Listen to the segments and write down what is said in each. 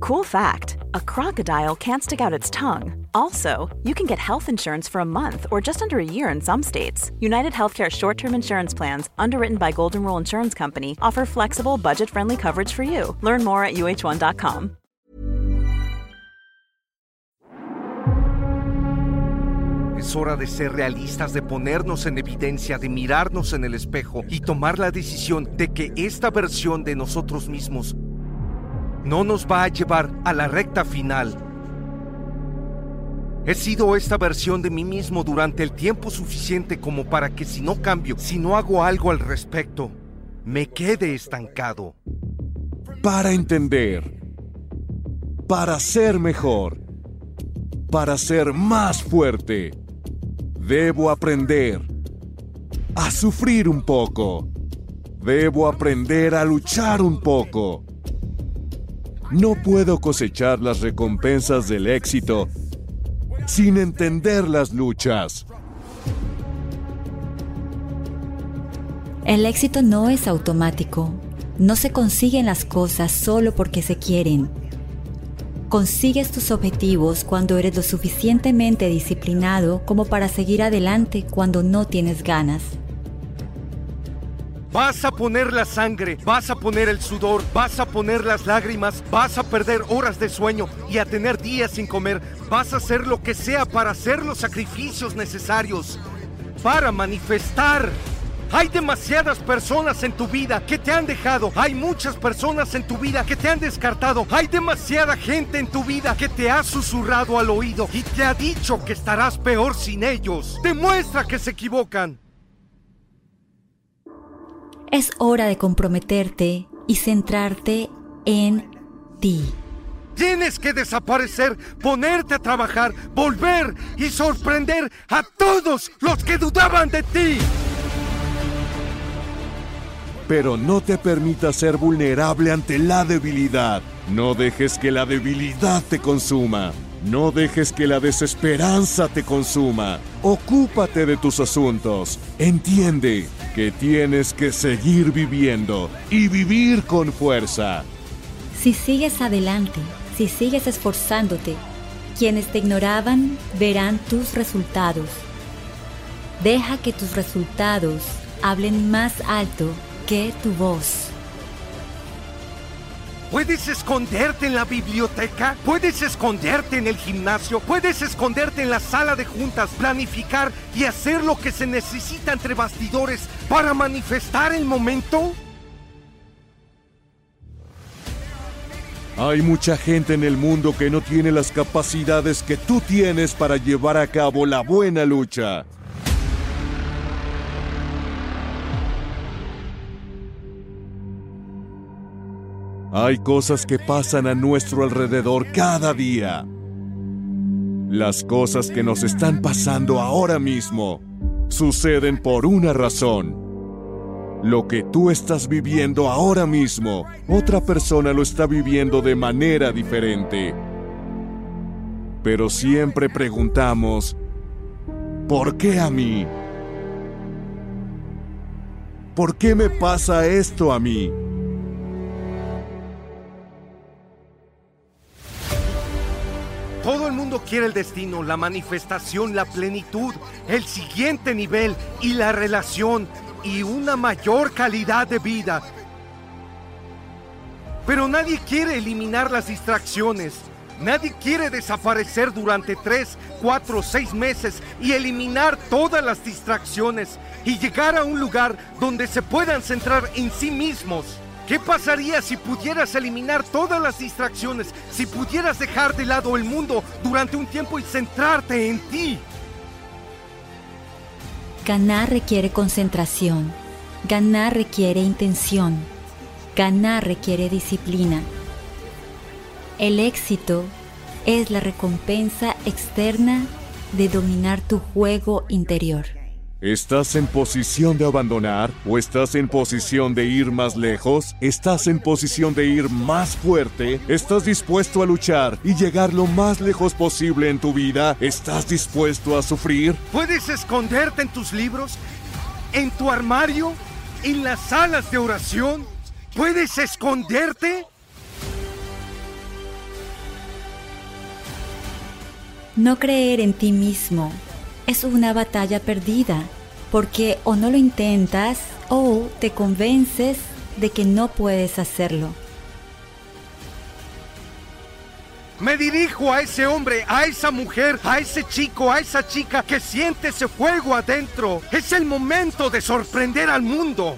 Cool fact a crocodile can't stick out its tongue. Also, you can get health insurance for a month or just under a year in some states. United Healthcare short term insurance plans, underwritten by Golden Rule Insurance Company, offer flexible, budget friendly coverage for you. Learn more at uh1.com. Es hora de ser realistas, de ponernos en evidencia, de mirarnos en el espejo y tomar la decisión de que esta versión de nosotros mismos no nos va a llevar a la recta final. He sido esta versión de mí mismo durante el tiempo suficiente como para que si no cambio, si no hago algo al respecto, me quede estancado. Para entender. Para ser mejor. Para ser más fuerte. Debo aprender. A sufrir un poco. Debo aprender a luchar un poco. No puedo cosechar las recompensas del éxito sin entender las luchas. El éxito no es automático. No se consiguen las cosas solo porque se quieren. Consigues tus objetivos cuando eres lo suficientemente disciplinado como para seguir adelante cuando no tienes ganas. Vas a poner la sangre, vas a poner el sudor, vas a poner las lágrimas, vas a perder horas de sueño y a tener días sin comer. Vas a hacer lo que sea para hacer los sacrificios necesarios, para manifestar. Hay demasiadas personas en tu vida que te han dejado. Hay muchas personas en tu vida que te han descartado. Hay demasiada gente en tu vida que te ha susurrado al oído y te ha dicho que estarás peor sin ellos. Demuestra que se equivocan. Es hora de comprometerte y centrarte en ti. Tienes que desaparecer, ponerte a trabajar, volver y sorprender a todos los que dudaban de ti. Pero no te permitas ser vulnerable ante la debilidad. No dejes que la debilidad te consuma. No dejes que la desesperanza te consuma. Ocúpate de tus asuntos. Entiende que tienes que seguir viviendo y vivir con fuerza. Si sigues adelante, si sigues esforzándote, quienes te ignoraban verán tus resultados. Deja que tus resultados hablen más alto que tu voz. Puedes esconderte en la biblioteca, puedes esconderte en el gimnasio, puedes esconderte en la sala de juntas, planificar y hacer lo que se necesita entre bastidores para manifestar el momento. Hay mucha gente en el mundo que no tiene las capacidades que tú tienes para llevar a cabo la buena lucha. Hay cosas que pasan a nuestro alrededor cada día. Las cosas que nos están pasando ahora mismo suceden por una razón. Lo que tú estás viviendo ahora mismo, otra persona lo está viviendo de manera diferente. Pero siempre preguntamos, ¿por qué a mí? ¿Por qué me pasa esto a mí? Todo el mundo quiere el destino, la manifestación, la plenitud, el siguiente nivel y la relación y una mayor calidad de vida. Pero nadie quiere eliminar las distracciones. Nadie quiere desaparecer durante tres, cuatro, seis meses y eliminar todas las distracciones y llegar a un lugar donde se puedan centrar en sí mismos. ¿Qué pasaría si pudieras eliminar todas las distracciones? Si pudieras dejar de lado el mundo durante un tiempo y centrarte en ti. Ganar requiere concentración. Ganar requiere intención. Ganar requiere disciplina. El éxito es la recompensa externa de dominar tu juego interior. ¿Estás en posición de abandonar o estás en posición de ir más lejos? ¿Estás en posición de ir más fuerte? ¿Estás dispuesto a luchar y llegar lo más lejos posible en tu vida? ¿Estás dispuesto a sufrir? Puedes esconderte en tus libros, en tu armario, en las salas de oración. Puedes esconderte. No creer en ti mismo es una batalla perdida, porque o no lo intentas o te convences de que no puedes hacerlo. Me dirijo a ese hombre, a esa mujer, a ese chico, a esa chica que siente ese fuego adentro. Es el momento de sorprender al mundo.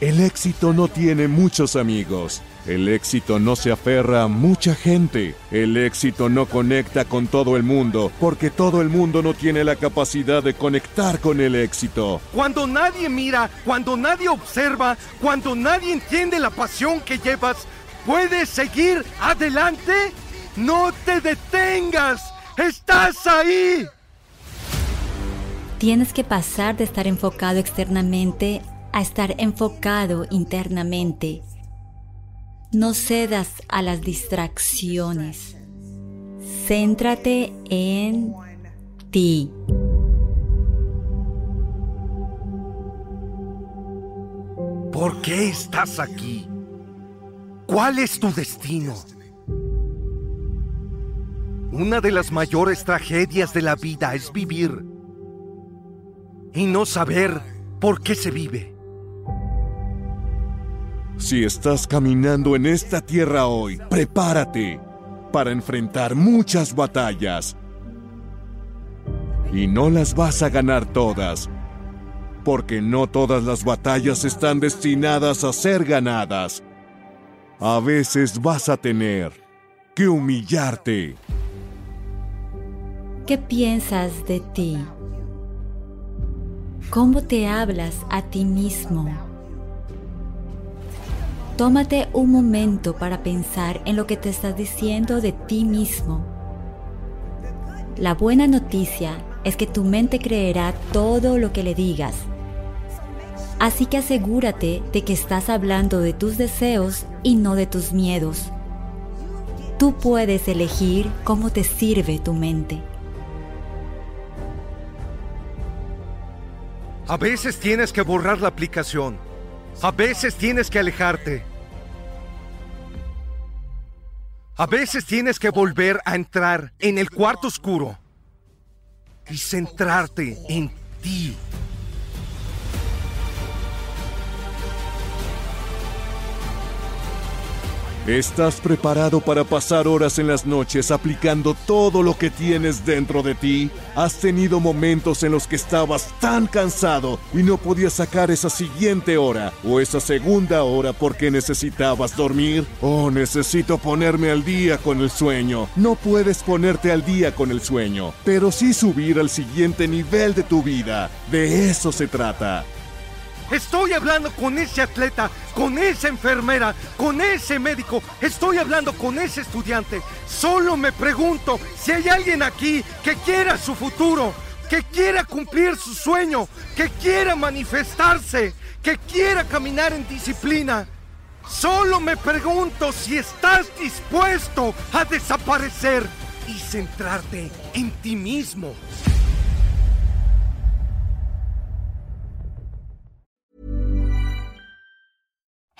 El éxito no tiene muchos amigos. El éxito no se aferra a mucha gente. El éxito no conecta con todo el mundo, porque todo el mundo no tiene la capacidad de conectar con el éxito. Cuando nadie mira, cuando nadie observa, cuando nadie entiende la pasión que llevas, ¿puedes seguir adelante? No te detengas. Estás ahí. Tienes que pasar de estar enfocado externamente a estar enfocado internamente no cedas a las distracciones. Céntrate en ti. ¿Por qué estás aquí? ¿Cuál es tu destino? Una de las mayores tragedias de la vida es vivir y no saber por qué se vive. Si estás caminando en esta tierra hoy, prepárate para enfrentar muchas batallas. Y no las vas a ganar todas, porque no todas las batallas están destinadas a ser ganadas. A veces vas a tener que humillarte. ¿Qué piensas de ti? ¿Cómo te hablas a ti mismo? Tómate un momento para pensar en lo que te estás diciendo de ti mismo. La buena noticia es que tu mente creerá todo lo que le digas. Así que asegúrate de que estás hablando de tus deseos y no de tus miedos. Tú puedes elegir cómo te sirve tu mente. A veces tienes que borrar la aplicación. A veces tienes que alejarte. A veces tienes que volver a entrar en el cuarto oscuro y centrarte en ti. ¿Estás preparado para pasar horas en las noches aplicando todo lo que tienes dentro de ti? ¿Has tenido momentos en los que estabas tan cansado y no podías sacar esa siguiente hora o esa segunda hora porque necesitabas dormir? Oh, necesito ponerme al día con el sueño. No puedes ponerte al día con el sueño, pero sí subir al siguiente nivel de tu vida. De eso se trata. Estoy hablando con ese atleta, con esa enfermera, con ese médico. Estoy hablando con ese estudiante. Solo me pregunto si hay alguien aquí que quiera su futuro, que quiera cumplir su sueño, que quiera manifestarse, que quiera caminar en disciplina. Solo me pregunto si estás dispuesto a desaparecer y centrarte en ti mismo.